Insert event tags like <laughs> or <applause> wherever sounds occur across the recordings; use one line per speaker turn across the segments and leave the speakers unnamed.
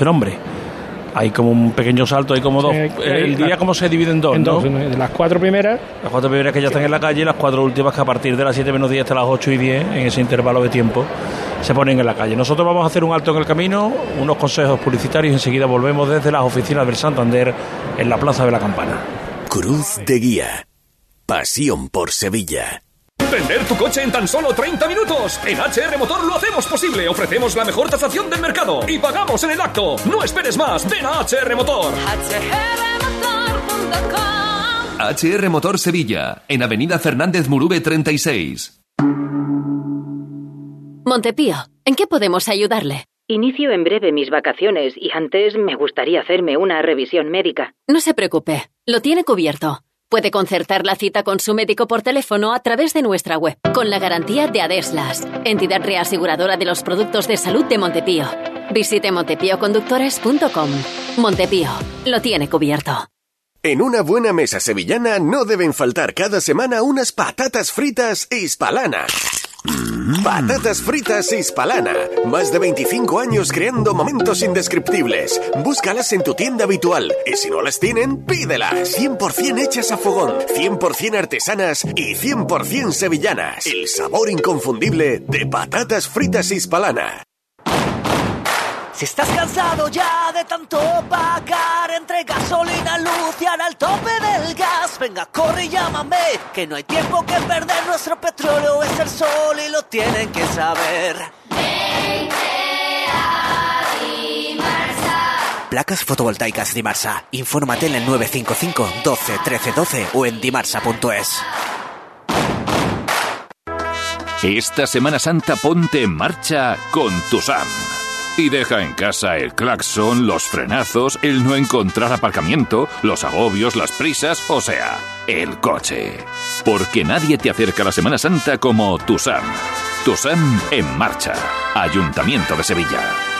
este nombre. Hay como un pequeño salto, hay como dos.
Sí, hay-
el día como se divide en dos,
En
¿no?
dos, de las cuatro primeras,
Las cuatro primeras que ya están en la calle y las cuatro últimas que a partir de las 7 menos 10 hasta las 8 y 10, en ese intervalo de tiempo, se ponen en la calle. Nosotros vamos a hacer un alto en el camino, unos consejos publicitarios y enseguida volvemos desde las oficinas del Santander en la Plaza de la Campana.
Cruz de Guía. Pasión por Sevilla.
Vender tu coche en tan solo 30 minutos. En HR Motor lo hacemos posible. Ofrecemos la mejor tasación del mercado y pagamos en el acto. No esperes más. Ven a HR Motor.
HR Motor Sevilla, en Avenida Fernández Murube 36.
Montepío, ¿en qué podemos ayudarle?
Inicio en breve mis vacaciones y antes me gustaría hacerme una revisión médica.
No se preocupe, lo tiene cubierto. Puede concertar la cita con su médico por teléfono a través de nuestra web, con la garantía de Adeslas, entidad reaseguradora de los productos de salud de Montepío. Visite montepíoconductores.com. Montepío, lo tiene cubierto.
En una buena mesa sevillana no deben faltar cada semana unas patatas fritas hispalana. Patatas fritas hispalana. Más de 25 años creando momentos indescriptibles. Búscalas en tu tienda habitual. Y si no las tienen, pídelas. 100% hechas a fogón, 100% artesanas y 100% sevillanas. El sabor inconfundible de patatas fritas hispalana.
Si estás cansado ya de tanto pagar entre gasolina, luz y al tope del gas, venga, corre y llámame, que no hay tiempo que perder, nuestro petróleo es el sol y lo tienen que saber. Placas fotovoltaicas Dimarsa. Infórmate en el 955 12 13 12 o en dimarsa.es.
Esta Semana Santa ponte en marcha con tu SAM. Y deja en casa el claxon, los frenazos, el no encontrar aparcamiento, los agobios, las prisas, o sea, el coche. Porque nadie te acerca a la Semana Santa como tu SAM. Tu SAM en marcha. Ayuntamiento de Sevilla.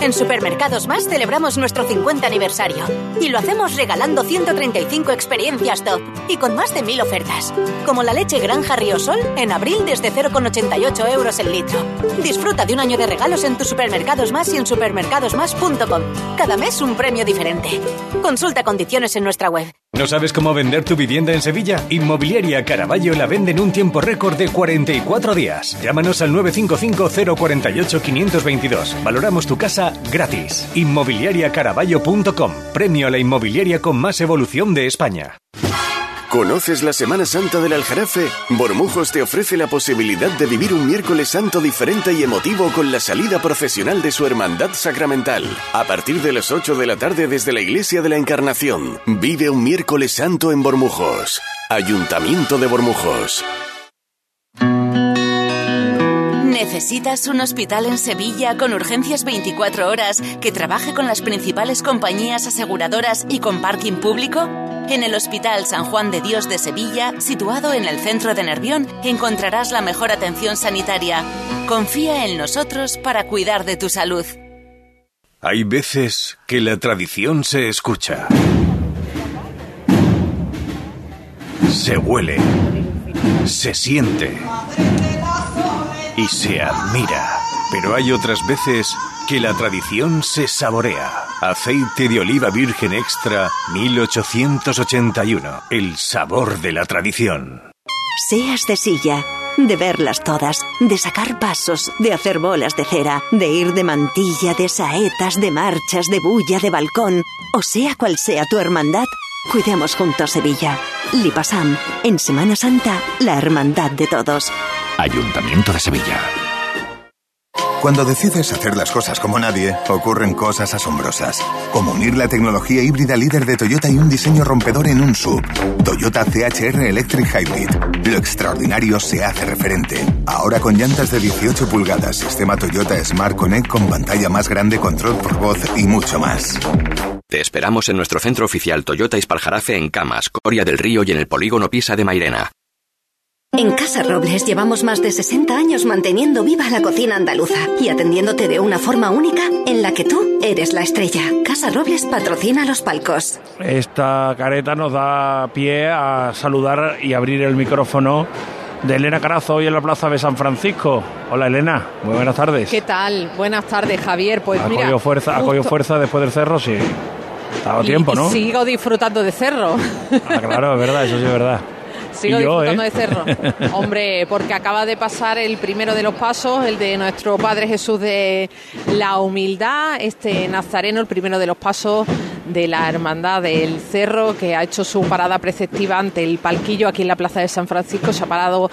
En Supermercados Más celebramos nuestro 50 aniversario y lo hacemos regalando 135 experiencias top y con más de 1000 ofertas, como la leche Granja Riosol en abril desde 0,88 euros el litro. Disfruta de un año de regalos en tus Supermercados Más y en supermercadosmás.com. Cada mes un premio diferente. Consulta condiciones en nuestra web.
¿No sabes cómo vender tu vivienda en Sevilla? Inmobiliaria Caraballo la vende en un tiempo récord de 44 días. Llámanos al 955 048 522. Valoramos tu casa gratis. Inmobiliariacaraballo.com. Premio a la inmobiliaria con más evolución de España.
¿Conoces la Semana Santa del Aljarafe? Bormujos te ofrece la posibilidad de vivir un miércoles santo diferente y emotivo con la salida procesional de su hermandad sacramental. A partir de las 8 de la tarde desde la Iglesia de la Encarnación, vive un miércoles santo en Bormujos. Ayuntamiento de Bormujos.
¿Necesitas un hospital en Sevilla con urgencias 24 horas que trabaje con las principales compañías aseguradoras y con parking público? En el Hospital San Juan de Dios de Sevilla, situado en el centro de Nervión, encontrarás la mejor atención sanitaria. Confía en nosotros para cuidar de tu salud.
Hay veces que la tradición se escucha. Se huele. Se siente. Y se admira. Pero hay otras veces que la tradición se saborea. Aceite de oliva virgen extra 1881. El sabor de la tradición.
Seas de silla, de verlas todas, de sacar pasos, de hacer bolas de cera, de ir de mantilla, de saetas, de marchas, de bulla, de balcón, o sea cual sea tu hermandad, cuidemos juntos Sevilla. Lipasam, en Semana Santa, la hermandad de todos.
Ayuntamiento de Sevilla.
Cuando decides hacer las cosas como nadie, ocurren cosas asombrosas. Como unir la tecnología híbrida líder de Toyota y un diseño rompedor en un sub. Toyota CHR Electric Hybrid. Lo extraordinario se hace referente. Ahora con llantas de 18 pulgadas, sistema Toyota Smart Connect con pantalla más grande, control por voz y mucho más.
Te esperamos en nuestro centro oficial Toyota Ispaljarafe en Camas, Coria del Río y en el polígono Pisa de Mairena.
En Casa Robles llevamos más de 60 años manteniendo viva la cocina andaluza y atendiéndote de una forma única en la que tú eres la estrella. Casa Robles patrocina los palcos.
Esta careta nos da pie a saludar y abrir el micrófono de Elena Carazo hoy en la Plaza de San Francisco. Hola Elena, muy buenas tardes.
¿Qué tal? Buenas tardes, Javier. Pues
¿Ha
mira,
cogido fuerza, ha cogido fuerza después del cerro? Sí. Ha dado
y-
tiempo,
y
¿no?
sigo disfrutando de cerro.
Ah, claro, es verdad, eso sí es verdad.
Sigo
Y yo,
disfrutando
¿eh?
de cerro. <laughs> Hombre, porque acaba de pasar el primero de los pasos, el de nuestro Padre Jesús de la Humildad, este nazareno, el primero de los pasos de la Hermandad del Cerro, que ha hecho su parada preceptiva ante el palquillo aquí en la Plaza de San Francisco. Se ha parado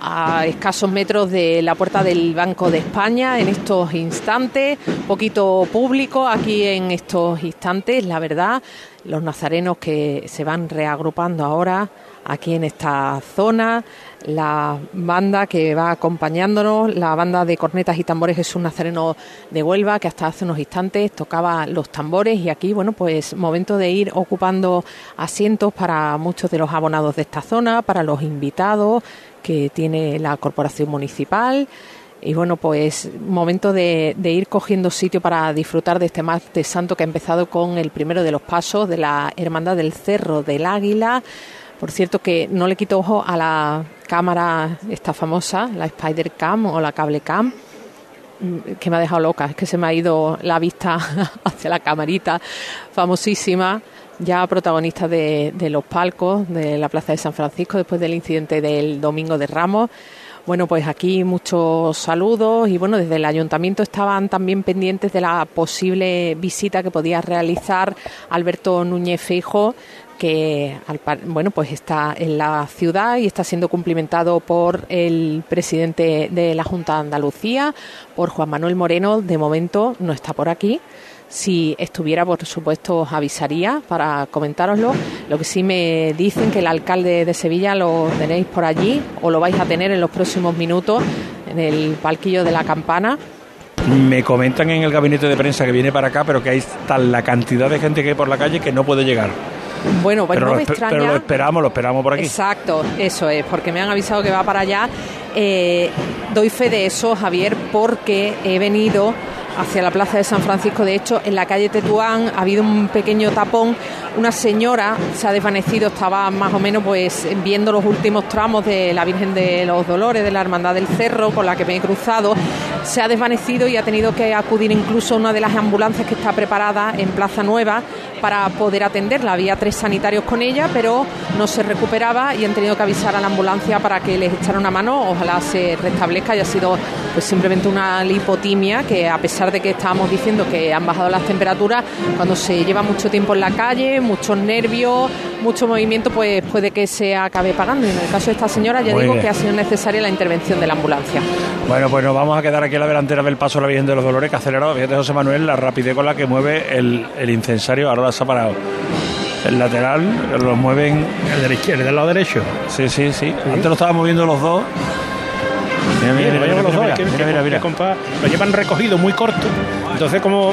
a escasos metros de la puerta del Banco de España en estos instantes, poquito público aquí en estos instantes, la verdad, los nazarenos que se van reagrupando ahora aquí en esta zona, la banda que va acompañándonos, la banda de cornetas y tambores Jesús Nazareno de Huelva, que hasta hace unos instantes tocaba los tambores. Y aquí, bueno, pues momento de ir ocupando asientos para muchos de los abonados de esta zona, para los invitados que tiene la corporación municipal. Y bueno, pues momento de, ir cogiendo sitio para disfrutar de este martes santo que ha empezado con el primero de los pasos de la Hermandad del Cerro del Águila. Por cierto que no le quito ojo a la cámara esta famosa, la Spider Cam o la Cable Cam, mm, que me ha dejado loca. Es que se me ha ido la vista <laughs> hacia la camarita famosísima, ya protagonista de, los palcos de la Plaza de San Francisco después del incidente del Domingo de Ramos. Bueno, pues aquí muchos saludos y bueno, desde el ayuntamiento estaban también pendientes de la posible visita que podía realizar Alberto Núñez Feijo que bueno pues está en la ciudad y está siendo cumplimentado por el presidente de la Junta de Andalucía, por Juan Manuel Moreno. De momento no está por aquí. Si estuviera, por supuesto, os avisaría para comentároslo. Lo que sí me dicen que el alcalde de Sevilla lo tenéis por allí o lo vais a tener en los próximos minutos en el palquillo de la campana.
Me comentan en el gabinete de prensa que viene para acá, pero que hay tal la cantidad de gente que hay por la calle que no puede llegar.
Bueno, pues
pero,
no
lo
me extraña.
pero lo esperamos, lo esperamos por aquí.
Exacto, eso es, porque me han avisado que va para allá. Eh, doy fe de eso, Javier, porque he venido hacia la plaza de San Francisco. De hecho, en la calle Tetuán ha habido un pequeño tapón. Una señora se ha desvanecido, estaba más o menos pues viendo los últimos tramos de la Virgen de los Dolores, de la Hermandad del Cerro, con la que me he cruzado. Se ha desvanecido y ha tenido que acudir incluso a una de las ambulancias que está preparada en Plaza Nueva para poder atenderla. Había tres sanitarios con ella, pero no se recuperaba y han tenido que avisar a la ambulancia para que les echara una mano. Ojalá se restablezca y ha sido pues simplemente una lipotimia que a pesar de que estábamos diciendo que han bajado las temperaturas, cuando se lleva mucho tiempo en la calle, muchos nervios, mucho movimiento, pues puede que se acabe pagando. Y en el caso de esta señora ya
Muy
digo
bien.
que ha sido necesaria la intervención de la ambulancia.
Bueno, pues nos vamos a quedar aquí en la delantera del paso de la Virgen de los Dolores, que ha acelerado, fíjate José Manuel, la rapidez con la que mueve el, el incensario, ahora se ha parado. El lateral lo mueven el del izquierdo, del lado derecho. Sí, sí, sí. Antes lo estaban moviendo los dos. Mira, mira,
lo llevan recogido muy corto. Entonces, como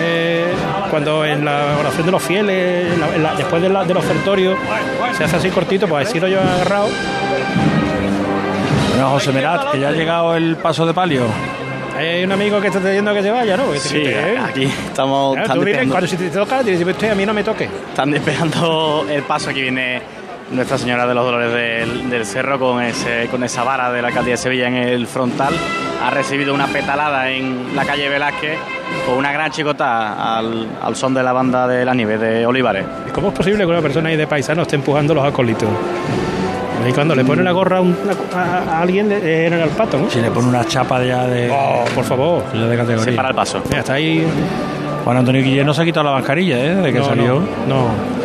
eh, cuando en la oración de los fieles, en la- en la- después de la- del ofertorio, se hace así cortito, pues así lo llevan agarrado.
Bueno, José Merat, que ya ha llegado el paso de palio.
Hay un amigo que está diciendo que se vaya, ¿no? Que te-
Sí,
que te-
aquí estamos.
Claro,
están
tú
despejando-
cuando si te toca, dices, "Usted, a mí no me toque.
Están despejando el paso. Aquí viene Nuestra Señora de los Dolores del, del Cerro con, ese, con esa vara de la alcaldía de Sevilla en el frontal. Ha recibido una petalada en la calle Velázquez con una gran chicota al, al son de la banda de la nieve de Olivares.
¿Y ¿Cómo es posible que una persona ahí de paisano esté empujando los acólitos? Y cuando le pone la gorra a, un- a- a alguien, le- era el pato, ¿no?
Si le pone una chapa ya de.
Oh, por favor.
ya de categoría.
Se para el paso.
Mira, está ahí.
Juan Antonio Guillén no se ha quitado la mascarilla, ¿eh? De que
No,
salió.
No, no.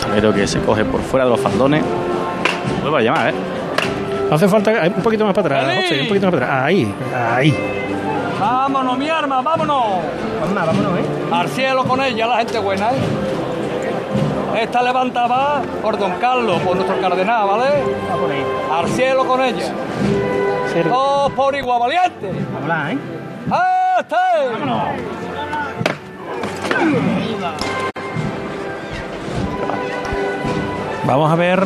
Talero que se coge por fuera de los faldones. Vuelvo a llamar, ¿eh?
No hace falta un poquito más para atrás. José, un poquito más para atrás. Ahí, ahí.
Vámonos, mi arma, vámonos.
Vámonos, vámonos, ¿eh?
Al cielo con ella, la gente buena, ¿eh? Esta levanta va por don Carlos, por nuestro cardenal, ¿vale? Al cielo con ella. Todos por igual, valiente.
Habla, ¿eh?
¡Eh!
Vamos a ver,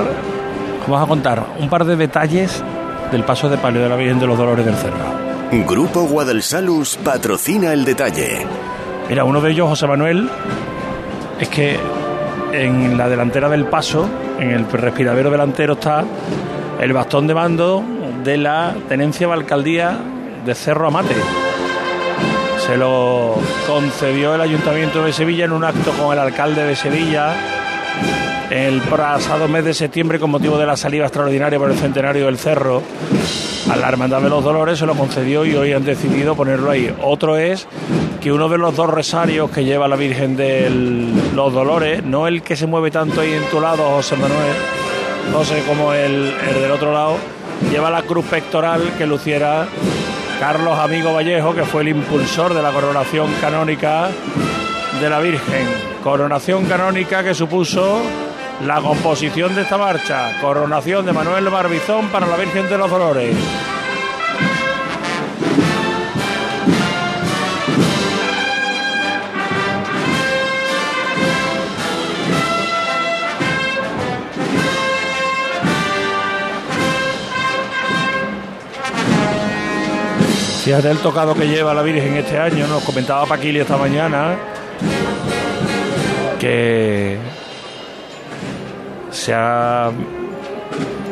vamos a contar un par de detalles del paso de palio de la Virgen de los Dolores del Cerro.
Grupo Guadalsalus patrocina el detalle.
Mira, uno de ellos, José Manuel, es que en la delantera del paso, en el respiradero delantero, está el bastón de mando de la tenencia de alcaldía de Cerro Amate. Se lo concedió el Ayuntamiento de Sevilla en un acto con el alcalde de Sevilla el pasado mes de septiembre con motivo de la salida extraordinaria por el centenario del Cerro a la Hermandad de los Dolores se lo concedió y hoy han decidido ponerlo ahí. Otro es que uno de los dos rosarios que lleva la Virgen de los Dolores, no el que se mueve tanto ahí en tu lado, José Manuel, no sé cómo el, el del otro lado, lleva la cruz pectoral que luciera Carlos Amigo Vallejo, que fue el impulsor de la coronación canónica de la Virgen. Coronación canónica que supuso la composición de esta marcha, coronación de Manuel Barbizón para la Virgen de los Dolores. Fíjate el tocado que lleva la Virgen este año, nos comentaba Paquili esta mañana que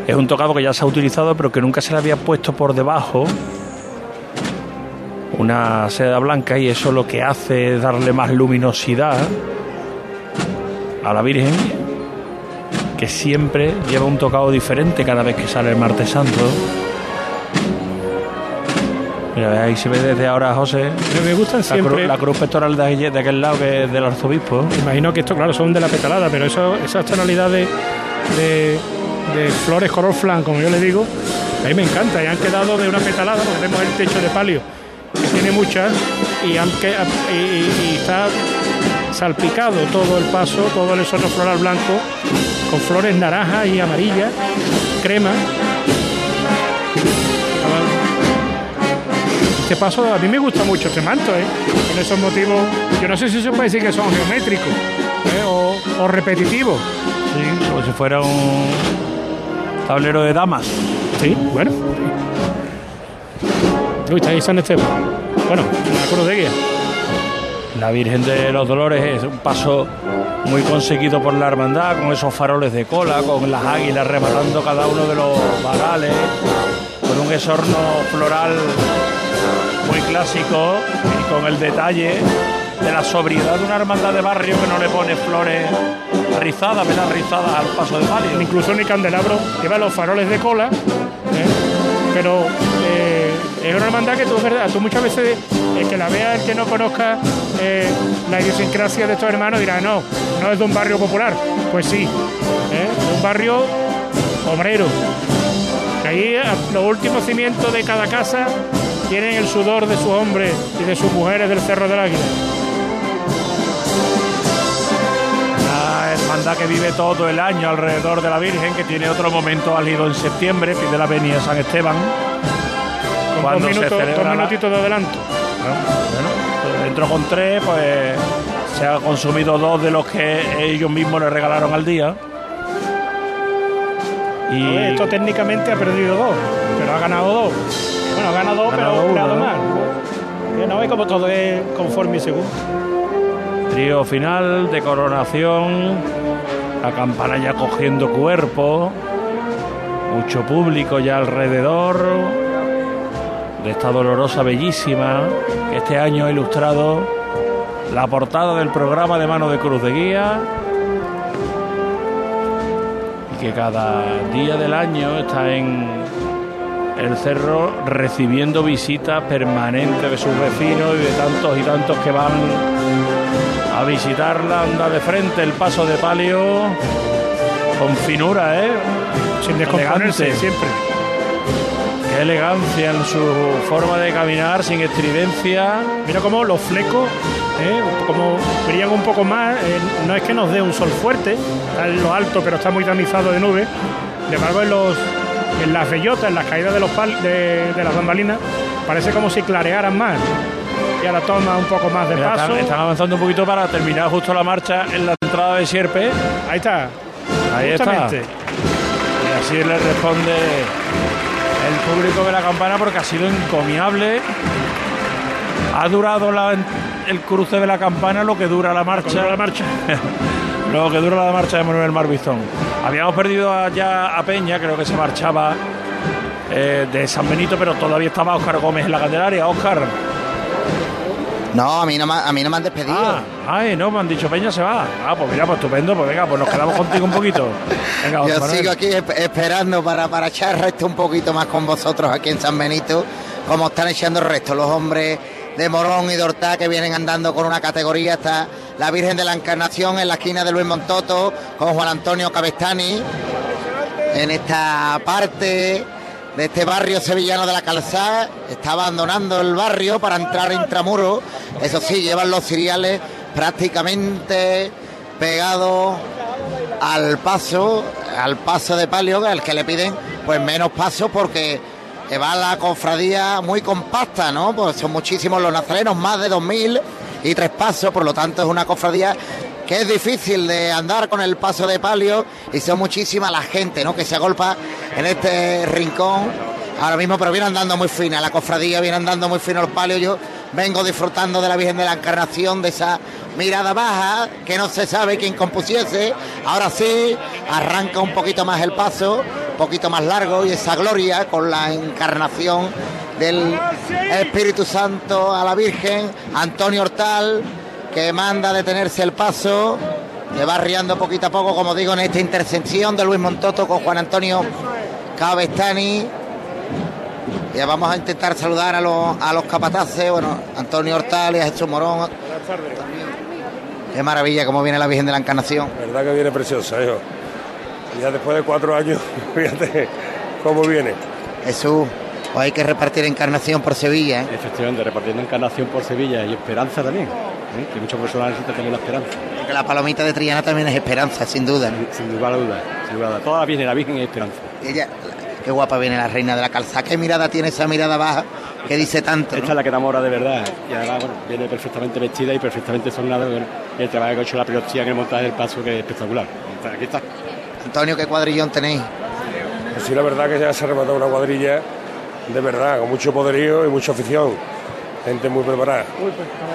es un tocado que ya se ha utilizado, pero que nunca se le había puesto por debajo una seda blanca y eso lo que hace es darle más luminosidad a la Virgen, que siempre lleva un tocado diferente cada vez que sale el martes santo. Mira, ahí se ve desde ahora, José.
me gustan siempre.
La, cruz pectoral de, de, aquel lado que es del arzobispo.
Imagino que esto, claro, son de la petalada, pero eso, esas tonalidades de, flores color flan, como yo le digo, a mí me encanta. Y han quedado de una petalada, porque vemos el techo de palio, que tiene muchas, y, han, y, está salpicado todo el paso, todo el soto floral blanco, con flores naranjas y amarillas, crema. Este paso a mí me gusta mucho este manto, ¿eh? Con esos motivos, yo no sé si se puede decir que son geométricos ¿eh? o, o repetitivos,
como si fuera un tablero de damas.
Sí, bueno. Uy, está ahí San Esteban. Bueno, la cruz de guía.
La Virgen de los Dolores es un paso muy conseguido por la hermandad, con esos faroles de cola, con las águilas rematando cada uno de los varales, con un esorno floral clásico y con el detalle de la sobriedad de una hermandad de barrio que no le pone flores rizadas, velas rizadas al paso de palio.
Incluso mi candelabro lleva los faroles de cola, ¿eh? pero eh, es una hermandad que tú, verdad, tú muchas veces, el que la vea, el que no conozca eh, la idiosincrasia de estos hermanos, dirá, no, no es de un barrio popular. Pues sí, de un barrio obrero. Ahí los últimos cimientos de cada casa tienen el sudor de sus hombres y de sus mujeres del Cerro del Águila.
hermandad que vive todo el año alrededor de la Virgen, que tiene otro momento álgido en septiembre, pide la venida San Esteban.
Con cuando dos, minutos, dos minutitos de adelanto.
Bueno, pues dentro con tres, pues se ha consumido dos de los que ellos mismos le regalaron al día.
Y esto técnicamente ha perdido dos, pero ha ganado dos. Bueno, ha ganado dos, pero ha ganado más. No es como todo es conforme y según.
Trío final de coronación, la campana ya cogiendo cuerpo, mucho público ya alrededor de esta dolorosa bellísima que este año ha ilustrado la portada del programa de Mano de Cruz de Guía y que cada día del año está en el cerro recibiendo visitas permanentes de sus vecinos y de tantos y tantos que van a visitarla, anda de frente el paso de palio con finura, ¿eh?
Sin descomponerse siempre.
Qué elegancia en su forma de caminar, sin estridencia.
Mira cómo los flecos, ¿eh? como brillan un poco más, eh, no es que nos dé un sol fuerte, está en lo alto, pero está muy tamizado de nube. De embargo, en, los, en las bellotas, en las caídas de, los de, de las bambalinas, parece como si clarearan más
y ahora toma un poco más de
Mira,
paso.
están, están avanzando un poquito para terminar justo la marcha en la entrada de Sierpe.
Ahí está.
Ahí
Justamente.
está. Y así le responde el público de la campana porque ha sido encomiable. Ha durado la- el cruce de la campana lo que dura la marcha.
la marcha. <laughs>
lo que dura la marcha de Manuel Marbizón. Habíamos perdido a- ya a Peña, creo que se marchaba eh, de San Benito, pero todavía estaba Óscar Gómez en la Candelaria. Óscar.
No, a mí no, me- a mí no me han despedido.
Ah, ay, no, me han dicho Peña se va. Ah, pues mira, pues estupendo, pues venga, pues nos quedamos contigo un poquito. Venga,
Yo
Manuel.
sigo aquí esp- esperando para, para echar resto un poquito más con vosotros aquí en San Benito, como están echando el resto los hombres de Morón y de Hortá que vienen andando con una categoría. Está la Virgen de la Encarnación en la esquina de Luis Montoto con Juan Antonio Cabestani en esta parte de este barrio sevillano de la Calzada. Está abandonando el barrio para entrar intramuro. Eso sí, llevan los ciriales prácticamente pegados al paso, al paso de palio, al que le piden pues menos paso porque va la cofradía muy compacta, ¿no? Pues son muchísimos los nazarenos, más de 2.000 y tres pasos, por lo tanto es una cofradía que es difícil de andar con el paso de palio y son muchísima la gente, ¿no? Que se agolpa en este rincón ahora mismo, pero viene andando muy fina la cofradía, viene andando muy fino el palio. Yo vengo disfrutando de la Virgen de la Encarnación, de esa mirada baja que no se sabe quién compusiese. Ahora sí, arranca un poquito más el paso, un poquito más largo y esa gloria con la encarnación del Espíritu Santo a la Virgen, Antonio Hortal, que manda detenerse el paso, que va riando poquito a poco, como digo, en esta intersección de Luis Montoto con Juan Antonio Cabestani. Ya vamos a intentar saludar a los, a los capataces, bueno, Antonio Hortal y a Jesús Morón. Qué maravilla cómo viene la Virgen de la Encarnación.
verdad que viene preciosa, hijo. Ya después de cuatro años, <laughs> fíjate cómo viene.
Jesús, pues hay que repartir encarnación por Sevilla. ¿eh?
Efectivamente, repartiendo encarnación por Sevilla y esperanza también, ¿eh? que muchas personas necesitan también la esperanza.
Porque la palomita de Triana también es esperanza, sin duda. ¿no?
Sin lugar a dudas, sin lugar a dudas. Toda la Virgen, la Virgen es esperanza.
Ella, qué guapa viene la reina de la calzada. Qué mirada tiene esa mirada baja que dice tanto.
Esta es la que enamora de verdad. Y además, bueno, viene perfectamente vestida y perfectamente sonada. Y el trabajo que ha hecho la pilotía en el montaje del paso que es espectacular. Aquí está.
Antonio, qué cuadrillón tenéis.
Pues sí, la verdad que ya se ha rematado una cuadrilla de verdad, con mucho poderío y mucha afición. Gente muy preparada.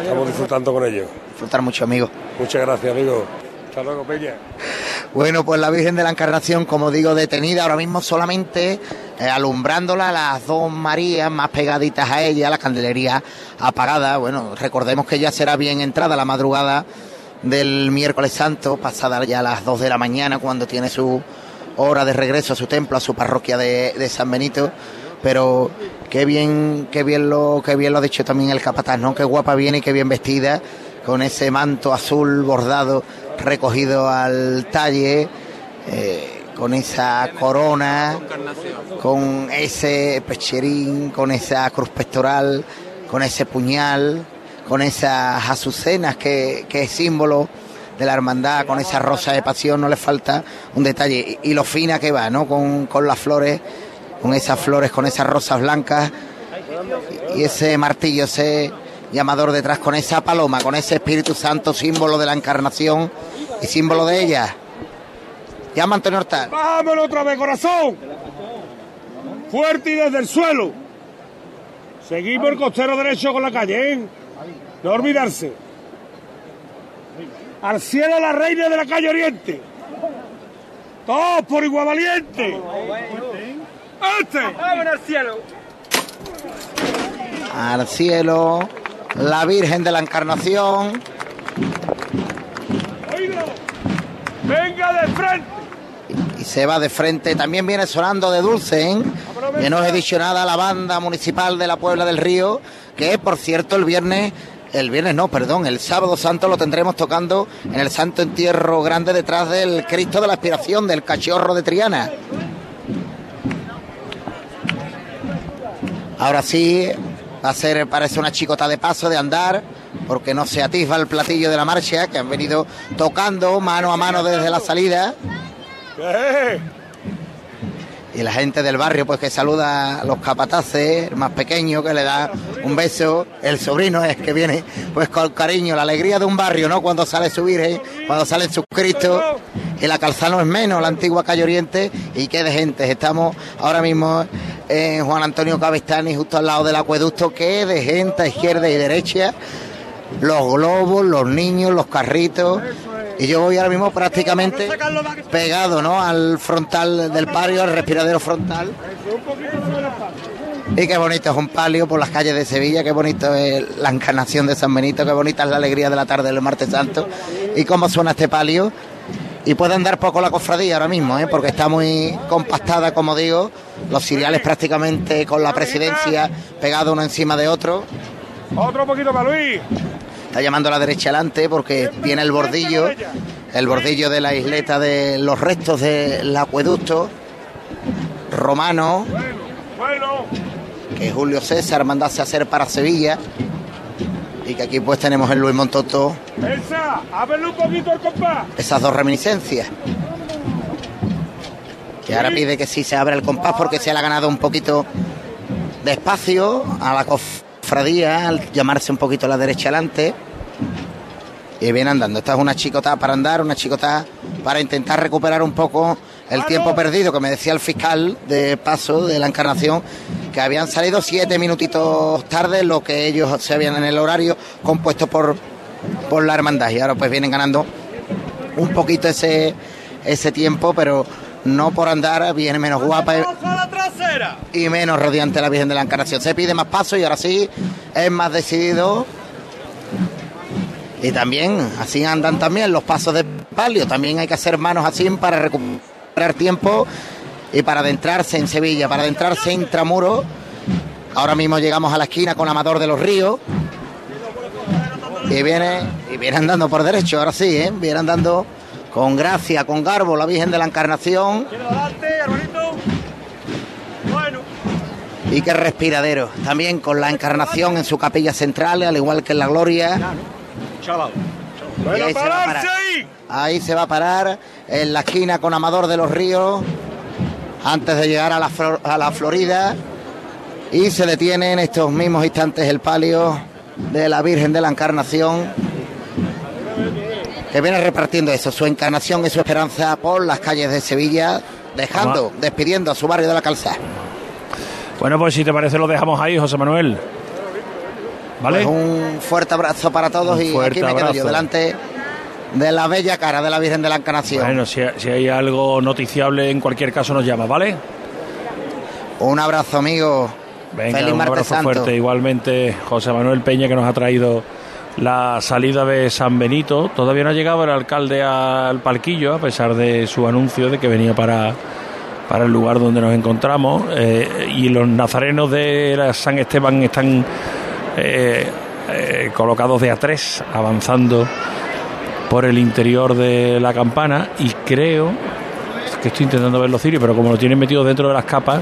Estamos disfrutando con ellos.
Disfrutar mucho, amigo.
Muchas gracias, amigo. Hasta luego, Peña.
Bueno, pues la Virgen de la Encarnación, como digo, detenida ahora mismo solamente eh, alumbrándola las dos Marías más pegaditas a ella, la candelería apagada. Bueno, recordemos que ya será bien entrada la madrugada del miércoles santo, pasada ya las 2 de la mañana, cuando tiene su hora de regreso a su templo, a su parroquia de, de San Benito. Pero qué bien, qué bien lo, qué bien lo ha dicho también el capataz, ¿no? Qué guapa viene y qué bien vestida, con ese manto azul bordado recogido al talle, eh, con esa corona, con ese pecherín, con esa cruz pectoral, con ese puñal, con esas azucenas que, que es símbolo de la hermandad, con esa rosa de pasión, no le falta un detalle. Y, y lo fina que va, ¿no? Con, con las flores, con esas flores, con esas rosas blancas y ese martillo, ese llamador detrás, con esa paloma, con ese Espíritu Santo, símbolo de la encarnación y símbolo de ella. Llama Antonio Hortal.
¡Vámonos otra vez, corazón! Fuerte y desde el suelo. Seguimos el costero derecho con la calle, ¿eh? No olvidarse. Al cielo la reina de la calle Oriente. Todos por igual valiente. Este. ¡Vámonos al cielo!
Al cielo, la Virgen de la Encarnación.
Oído. Venga de frente.
y se va de frente. También viene sonando de dulce, ¿eh? que no he dicho nada, la banda municipal de la Puebla del Río, que por cierto el viernes, el viernes no, perdón, el sábado santo lo tendremos tocando en el Santo Entierro Grande detrás del Cristo de la Aspiración, del Cachorro de Triana. Ahora sí, va a ser, parece una chicota de paso de andar, porque no se atisba el platillo de la marcha, que han venido tocando mano a mano desde la salida. Y la gente del barrio pues que saluda a los capataces, el más pequeño que le da un beso, el sobrino es que viene pues con cariño, la alegría de un barrio, ¿no? Cuando sale su Virgen, cuando sale su Cristo, y la calzada no es menos, la antigua calle Oriente, y qué de gente, estamos ahora mismo en Juan Antonio Cabestani, justo al lado del acueducto, qué de gente izquierda y derecha, los globos, los niños, los carritos, y yo voy ahora mismo prácticamente pegado ¿no? al frontal del palio, al respiradero frontal. Y qué bonito es un palio por las calles de Sevilla, qué bonito es la encarnación de San Benito, qué bonita es la alegría de la tarde del martes santo. Y cómo suena este palio. Y puede andar poco la cofradía ahora mismo, ¿eh? porque está muy compactada, como digo, los cereales prácticamente con la presidencia pegado uno encima de otro.
Otro poquito para Luis.
Está llamando a la derecha adelante porque tiene el bordillo, el bordillo de la isleta de los restos del acueducto romano que Julio César mandase a hacer para Sevilla y que aquí pues tenemos el Luis Montoto
Elsa, ábrele un poquito el compás.
esas dos reminiscencias. Que ahora pide que sí se abra el compás porque se le ha ganado un poquito de espacio a la cofradía al llamarse un poquito a la derecha adelante. Y viene andando. Esta es una chicota para andar, una chicota para intentar recuperar un poco el tiempo perdido que me decía el fiscal de paso de la encarnación, que habían salido siete minutitos tarde, lo que ellos se habían en el horario compuesto por, por la hermandad. Y ahora pues vienen ganando un poquito ese, ese tiempo, pero no por andar, viene menos guapa y, y menos radiante la Virgen de la Encarnación. Se pide más paso y ahora sí es más decidido. Y también, así andan también los pasos de palio. También hay que hacer manos así para recuperar tiempo y para adentrarse en Sevilla, para adentrarse en Tramuro. Ahora mismo llegamos a la esquina con Amador de los Ríos. Y viene, y viene andando por derecho, ahora sí, ¿eh? viene andando con gracia, con garbo, la Virgen de la Encarnación. Y qué respiradero. También con la Encarnación en su capilla central, al igual que en la Gloria. Y ahí, se va a parar. Ahí se va a parar en la esquina con Amador de los Ríos antes de llegar a la, a la Florida y se detiene en estos mismos instantes el palio de la Virgen de la Encarnación que viene repartiendo eso, su encarnación y su esperanza por las calles de Sevilla, dejando, despidiendo a su barrio de la calzada.
Bueno, pues si te parece lo dejamos ahí, José Manuel. ¿Vale?
Pues un fuerte abrazo para todos
Un
y aquí me quedo
abrazo.
yo delante de la bella cara de la Virgen de la Encarnación.
Bueno, si, si hay algo noticiable, en cualquier caso nos llama, ¿vale?
Un abrazo, amigo.
Venga,
Feliz
un abrazo
santo.
fuerte. Igualmente, José Manuel Peña, que nos ha traído la salida de San Benito. Todavía no ha llegado el alcalde al palquillo, a pesar de su anuncio de que venía para, para el lugar donde nos encontramos. Eh, y los nazarenos de la San Esteban están eh, eh, colocados de a tres, avanzando por el interior de la campana. Y creo es que estoy intentando ver los cirios, pero como lo tienen metido dentro de las capas.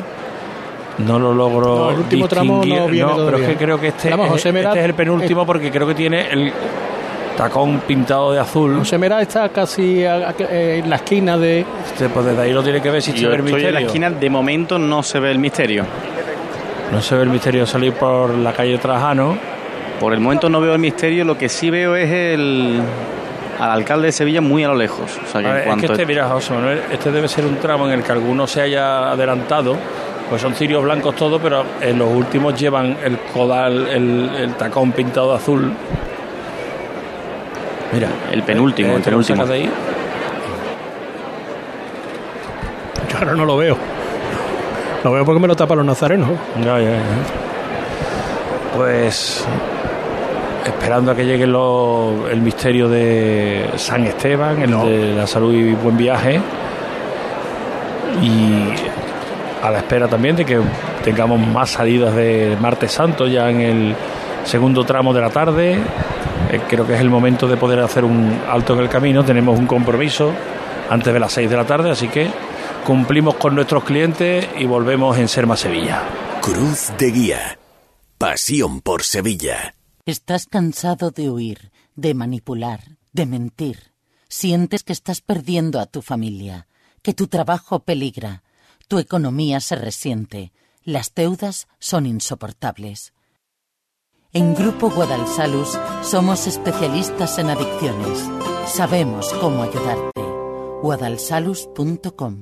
No lo logro.
No, el último tramo no
pero es que creo que este,
Vamos,
es- este es el penúltimo porque creo que tiene el tacón pintado de azul.
José Mera está casi a- a- eh, en la esquina de.
Este, pues desde ahí lo tiene que ver si se ve el
estoy en la esquina, de momento no se ve el misterio.
No se ve el misterio salir por la calle Trajano.
Por el momento no veo el misterio, lo que sí veo es el al alcalde de Sevilla muy a lo lejos. O sea, que
A
en
ver, es que este, mira, José Manuel, este debe ser un tramo en el que alguno se haya adelantado. Pues son cirios blancos todos, pero en los últimos llevan el codal, el, el tacón pintado de azul. Mira,
el penúltimo,
eh,
el
¿te lo
penúltimo.
de ahí?
Yo ahora no lo veo. Lo veo porque me lo tapan los nazarenos.
Ya, ya, ya. Pues esperando a que llegue lo- el misterio de San Esteban, el de la salud y buen viaje. Y a la espera también de que tengamos más salidas de Martes Santo ya en el segundo tramo de la tarde. Eh, creo que es el momento de poder hacer un alto en el camino. Tenemos un compromiso antes de las 6 de la tarde, así que cumplimos con nuestros clientes y volvemos en Serma Sevilla.
Cruz de Guía. Pasión por Sevilla.
Estás cansado de huir, de manipular, de mentir. Sientes que estás perdiendo a tu familia, que tu trabajo peligra. Tu economía se resiente. Las deudas son insoportables. En Grupo Guadalsalus somos especialistas en adicciones. Sabemos cómo ayudarte. guadalsalus.com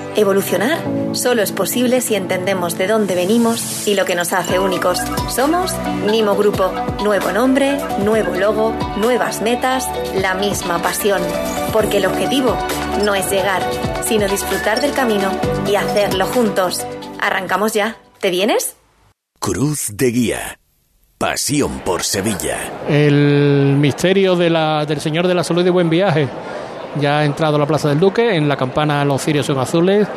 evolucionar solo es posible si entendemos de dónde venimos y lo que nos hace únicos. Somos Nimo Grupo. Nuevo nombre, nuevo logo, nuevas metas, la misma pasión. Porque el objetivo no es llegar, sino disfrutar del camino y hacerlo juntos. Arrancamos ya. ¿Te vienes?
Cruz de Guía. Pasión por Sevilla.
El misterio de la- del Señor de la Salud y Buen Viaje. Ya ha entrado a la Plaza del Duque, en la campana los cirios son azules.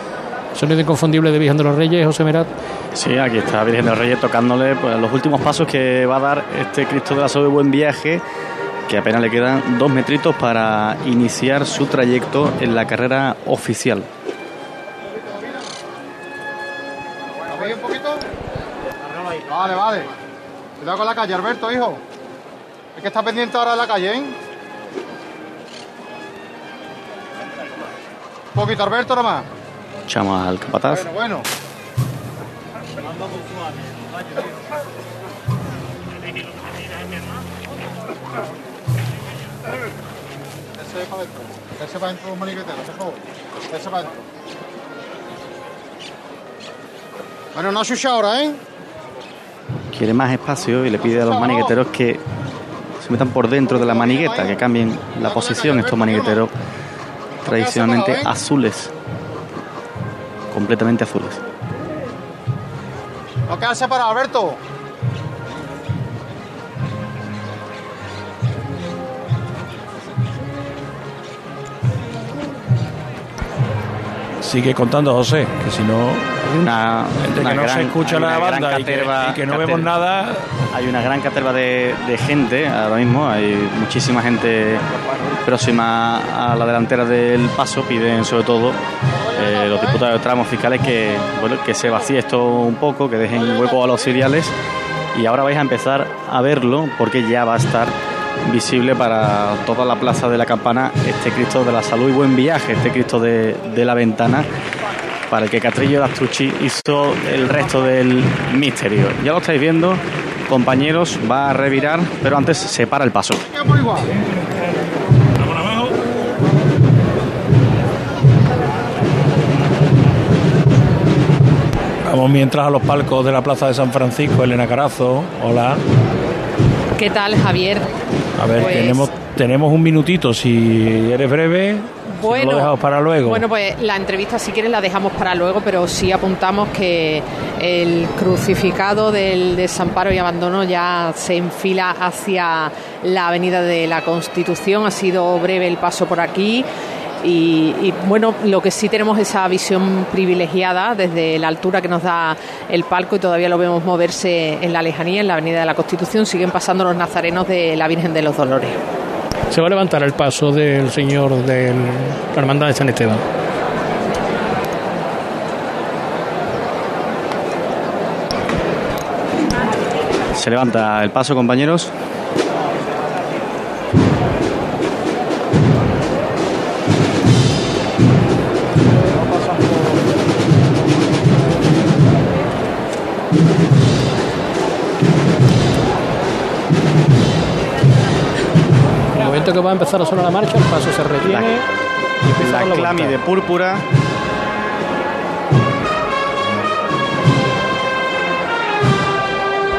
Sonido inconfundible de Virgen de los Reyes, José Merat.
Sí, aquí está Virgen de los Reyes tocándole pues, los últimos pasos que va a dar este Cristo de la Salud de Buen Viaje, que apenas le quedan dos metritos para iniciar su trayecto en la carrera oficial.
un poquito? Vale, vale. Cuidado con la calle, Alberto, hijo. Hay que estar pendiente ahora de la calle, ¿eh? Poquito, Alberto, nomás.
Echamos al capataz.
Bueno, bueno. Ese para adentro. Ese para adentro, maniquetero, por favor. Ese para adentro. Bueno, no chucha ahora, ¿eh?
Quiere más espacio y le pide a los manigueteros que se metan por dentro de la manigueta, que cambien la posición estos manigueteros tradicionalmente azules, completamente azules.
No quedas separado, Alberto.
Sigue contando José, que si no.
Una,
entre
una
que no
gran-
se escucha la banda y que,
caterva-
y que no vemos nada.
Hay una gran caterva de, de gente ahora mismo, hay muchísima gente próxima a la delantera del paso, piden sobre todo eh, los diputados de tramos fiscales que, bueno, que se vacíe esto un poco, que dejen hueco a los seriales y ahora vais a empezar a verlo porque ya va a estar visible para toda la plaza de la campana este Cristo de la Salud. Y Buen Viaje, este Cristo de, de la Ventana, para el que Catrillo de Astucci hizo el resto del misterio. Ya lo estáis viendo, compañeros, va a revirar, pero antes se para el paso.
Vamos mientras a los palcos de la Plaza de San Francisco, Elena Carazo, hola.
¿Qué tal, Javier?
A ver,
Pues-
tenemos, tenemos un minutito, si eres breve, si no lo dejamos para luego.
Bueno, pues la entrevista, si quieres, la dejamos para luego, pero sí apuntamos que el crucificado del desamparo y abandono ya se enfila hacia la Avenida de la Constitución. Ha sido breve el paso por aquí. Y, y, bueno, lo que sí tenemos es esa visión privilegiada desde la altura que nos da el palco y todavía lo vemos moverse en la lejanía, en la Avenida de la Constitución. Siguen pasando los nazarenos de la Virgen de los Dolores.
Se va a levantar el paso del señor de la Hermandad de San Esteban.
Se levanta el paso, compañeros.
Va a empezar a sonar la marcha, el paso se retiene.
La clami de púrpura.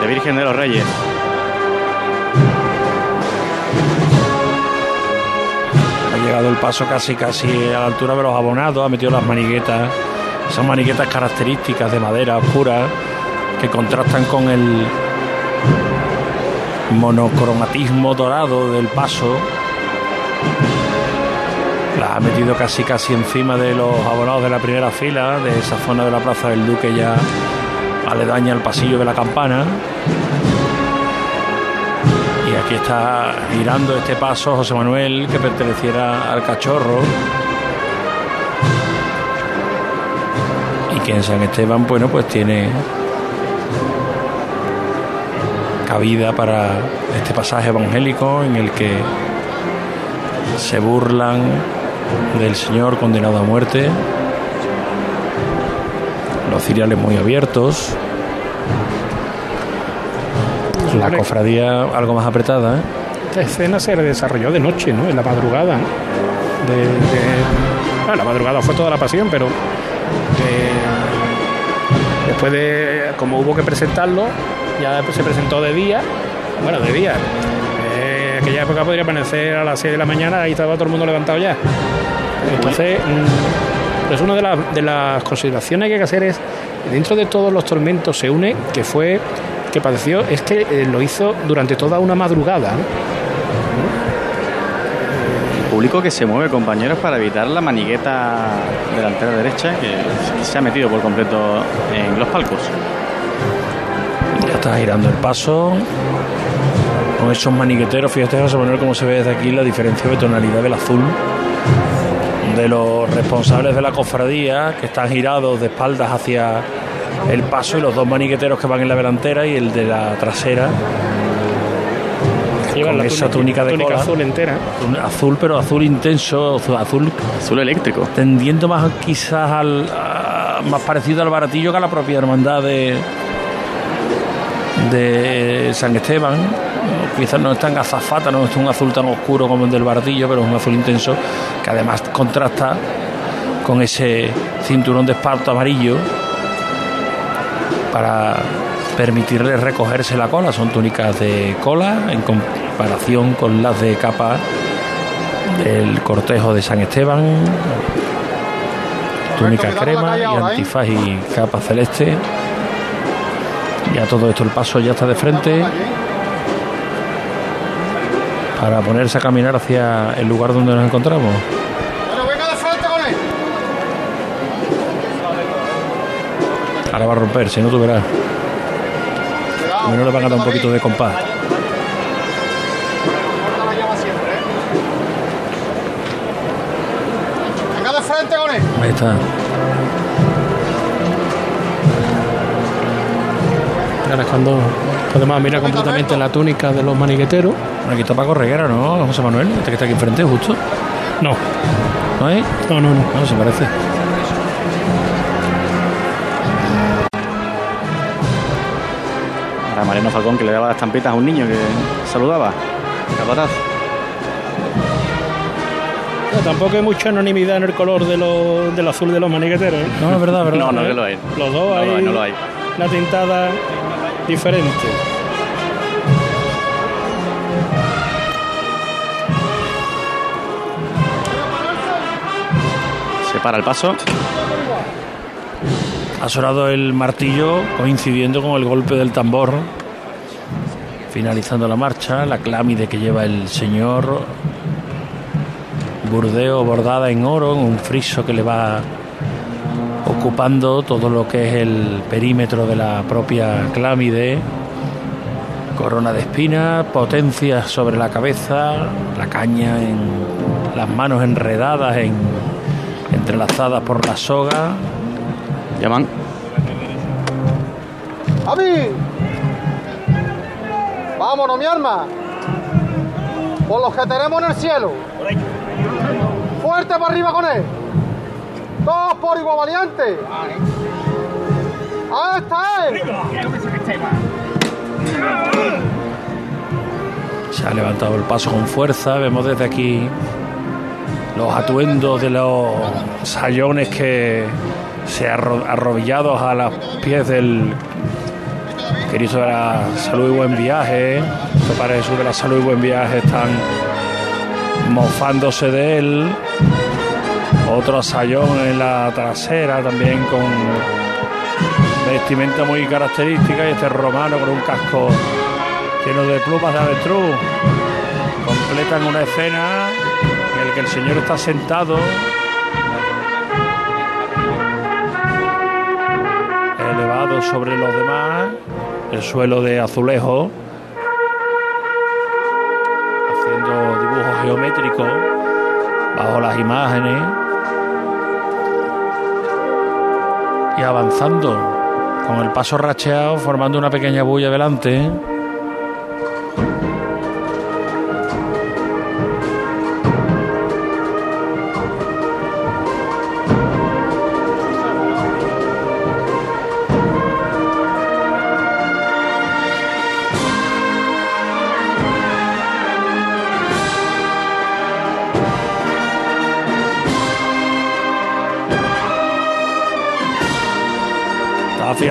De Virgen de los Reyes.
Ha llegado el paso casi casi a la altura de los abonados, ha metido las maniguetas, esas maniguetas características de madera oscura que contrastan con el monocromatismo dorado del paso. Las ha metido casi casi encima de los abonados de la primera fila, de esa zona de la Plaza del Duque ya aledaña al pasillo de la campana. Y aquí está girando este paso José Manuel, que perteneciera al cachorro. Y que en San Esteban, bueno, pues tiene cabida para este pasaje evangélico en el que se burlan del Señor condenado a muerte, los ciriales muy abiertos, la cofradía algo más apretada. ¿eh?
Esta escena se desarrolló de noche, ¿no? En la madrugada. De, de- bueno, la madrugada fue toda la pasión, pero eh, después de, como hubo que presentarlo, ya se presentó de día. Bueno, de día. Aquella época podría amanecer a las 6 de la mañana, ahí estaba todo el mundo levantado ya. Entonces, pues una de, las- de las consideraciones que hay que hacer es, dentro de todos los tormentos se une que fue, que padeció, es que eh, lo hizo durante toda una madrugada. ¿no?
Público que se mueve, compañeros, para evitar la manigueta delantera derecha que se ha metido por completo en los palcos.
Ya está girando el paso. Con esos manigueteros, fíjate José Manuel cómo se ve desde aquí la diferencia de tonalidad del azul de los responsables de la cofradía que están girados de espaldas hacia el paso y los dos manigueteros que van en la delantera y el de la trasera
Llevan
con
la
esa túnica de
túnica
cola.
azul entera.
Azul pero azul intenso azul, azul
eléctrico
tendiendo más quizás al a- más parecido al baratillo que a la propia hermandad de de San Esteban quizás no es tan azafata no es un azul tan oscuro como el del baratillo pero es un azul intenso que además contrasta con ese cinturón de esparto amarillo para permitirle recogerse la cola. Son túnicas de cola en comparación con las de capa del cortejo de San Esteban. Túnica crema y antifaz y capa celeste. Ya todo esto, el paso ya está de frente para ponerse a caminar hacia el lugar donde nos encontramos. Ahora va a romper, si no tú verás. A mí no le van a dar un poquito de compás.
¿eh? Venga de frente con él.
Ahí está.
Ahora es cuando Además, mira completamente la túnica de los manigueteros.
Aquí está Paco Reguera, ¿no? José Manuel, este que está aquí enfrente, justo.
No.
¿No es?
No, no, no.
No, se parece.
Para Mariano Falcón que le daba las estampitas a un niño que saludaba. Capataz.
No, tampoco hay mucha anonimidad en el color de lo- del azul de los manigueteros. ¿eh?
No, es verdad, es verdad.
No, no, que lo hay.
Los dos
No
hay,
lo hay, no lo hay.
una tintada diferente.
Se para el paso.
Ha sonado el martillo coincidiendo con el golpe del tambor. Finalizando la marcha, la clámide que lleva el señor. Burdeo bordada en oro, en un friso que le va ocupando todo lo que es el perímetro de la propia clámide. Corona de espinas, potencias sobre la cabeza, la caña en las manos enredadas, en, entrelazadas por la soga.
Llaman.
¡Javi! ¡Vámonos, mi arma! Por los que tenemos en el cielo. ¡Fuerte para arriba con él! ¡Todos por igual valiente! ¡Ah, está él!
Se ha levantado el paso con fuerza. Vemos desde aquí los atuendos de los sayones que se arro- arrobillados a los pies del Cristo de la Salud y Buen Viaje. Los Padre Jesús de la Salud y Buen Viaje están mofándose de él. Otro sayón en la trasera también con vestimenta muy característica y este romano con un casco lleno de plumas de avestruz. Completan una escena en la que el señor está sentado. Elevado sobre los demás, el suelo de azulejo, haciendo dibujos geométricos bajo las imágenes y avanzando con el paso racheado, formando una pequeña bulla delante.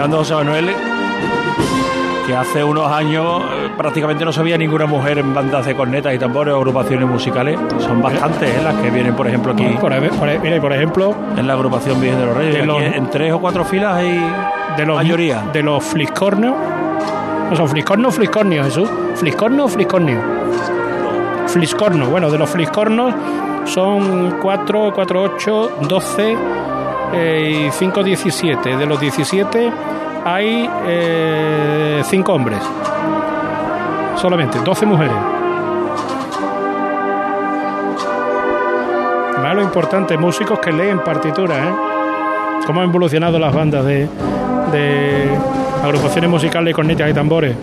Fijando José Manuel que hace unos años eh, prácticamente no se veía ninguna mujer en bandas de cornetas y tambores o agrupaciones musicales. Son bastantes eh, las que vienen, por ejemplo, aquí.
Por, ej- mira, y por ejemplo,
en la agrupación Virgen de los Reyes.
De
Aquí
los-
en tres o cuatro filas hay
de los
mayoría.
de los fliscornios. No son fliscornos o fliscornios, Jesús. Fliscorno o fliscornio. Fliscorno. Bueno, de los fliscornos son 4, 4, 8, 12 eh, y 5, 17. De los 17 hay 5 hombres. Solamente, 12 mujeres. Además, lo importante, músicos que leen partituras, ¿eh? Cómo han evolucionado las bandas de, agrupaciones musicales cornetas y tambores.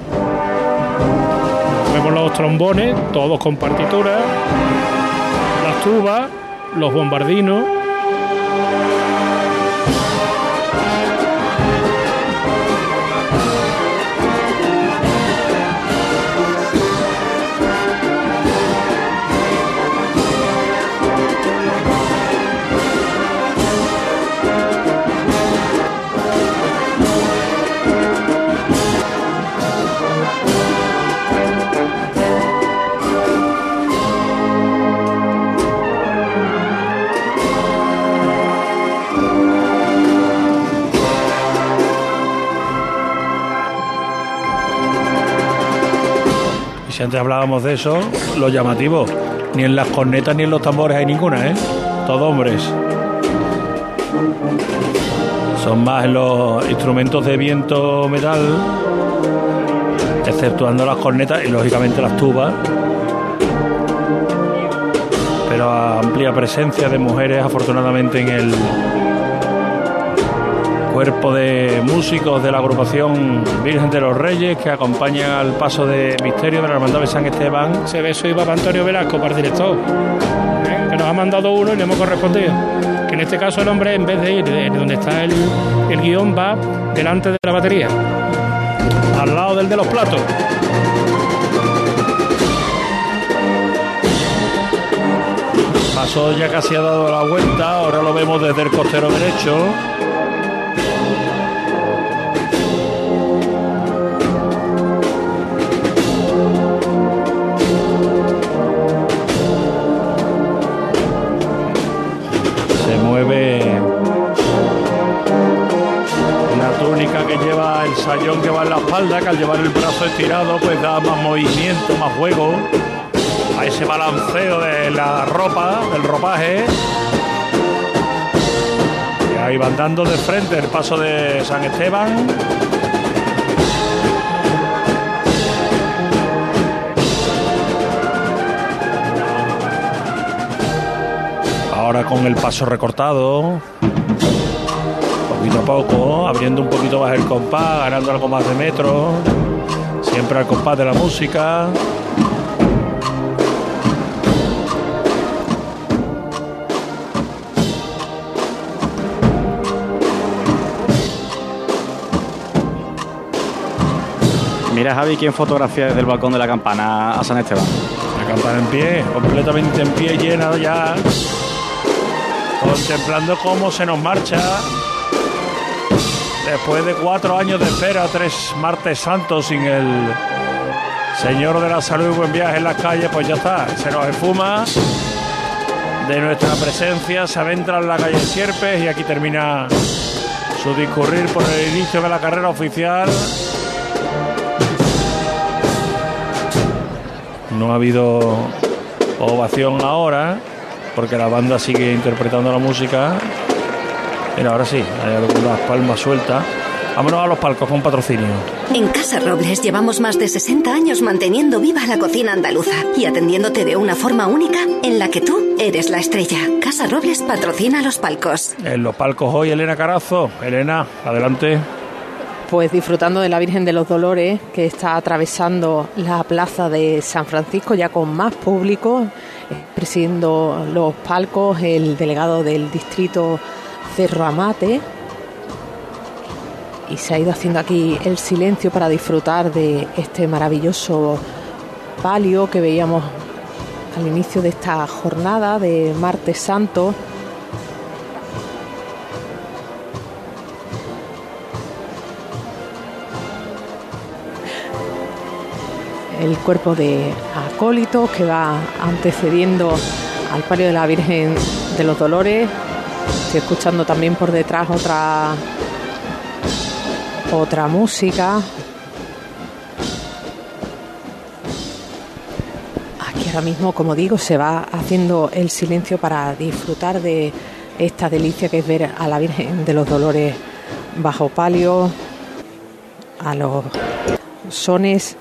Vemos los trombones, todos con partituras, las tubas, los bombardinos.
Si antes hablábamos de eso, lo llamativo. Ni en las cornetas ni en los tambores hay ninguna, ¿eh? Todos hombres. Son más los instrumentos de viento metal, exceptuando las cornetas y lógicamente las tubas. Pero amplia presencia de mujeres afortunadamente en el cuerpo de músicos de la agrupación Virgen de los Reyes que acompañan al paso de misterio de la Hermandad de San Esteban.
Ese beso iba para Antonio Velasco, para el director, ¿eh? que nos ha mandado uno y le hemos correspondido. Que en este caso el hombre, en vez de ir de donde está el, el guion, va delante de la batería.
Al lado del de los platos. Pasó ya casi ha dado la vuelta, ahora lo vemos desde el costero derecho. Al llevar el brazo estirado pues da más movimiento, más juego a ese balanceo de la ropa, del ropaje. Y ahí van dando de frente el paso de San Esteban. Ahora con el paso recortado, poquito a poco, abriendo un poquito más el compás, ganando algo más de metro, siempre al compás de la música.
Mira, Javi, quién fotografía desde el balcón de la campana a San Esteban.
La campana en pie, completamente en pie, llena ya. Contemplando cómo se nos marcha. Después de cuatro años de espera, tres martes santos sin el Señor de la Salud y Buen Viaje en las calles, pues ya está. Se nos esfuma de nuestra presencia, se adentra en la calle Sierpes y aquí termina su discurrir por el inicio de la carrera oficial. No ha habido ovación ahora, porque la banda sigue interpretando la música. Mira, ahora sí, hay algunas palmas sueltas. Vámonos a los palcos con patrocinio.
En Casa Robles llevamos más de 60 años manteniendo viva la cocina andaluza y atendiéndote de una forma única en la que tú eres la estrella. Casa Robles patrocina los palcos.
En los palcos hoy, Elena Carazo. Elena, adelante.
Pues disfrutando de la Virgen de los Dolores que está atravesando la plaza de San Francisco ya con más público, eh, presidiendo los palcos el delegado del distrito Cerro Amate y se ha ido haciendo aquí el silencio para disfrutar de este maravilloso palio que veíamos al inicio de esta jornada de martes santo. El cuerpo de acólitos que va antecediendo al palio de la Virgen de los Dolores. Estoy escuchando también por detrás otra otra música. Aquí ahora mismo, como digo, se va haciendo el silencio para disfrutar de esta delicia que es ver a la Virgen de los Dolores bajo palio, a los sones